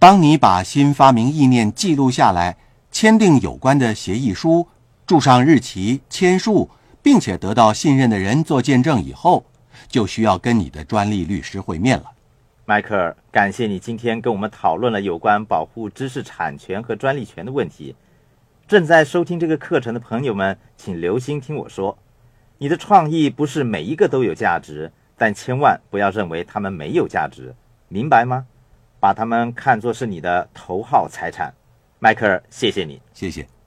当你把新发明意念记录下来，签订有关的协议书，注上日期，签署，并且得到信任的人做见证以后，就需要跟你的专利律师会面了。迈克尔，感谢你今天跟我们讨论了有关保护知识产权和专利权的问题。正在收听这个课程的朋友们，请留心听我说：你的创意不是每一个都有价值，但千万不要认为他们没有价值，明白吗？把他们看作是你的头号财产，迈克尔，谢谢你，谢谢。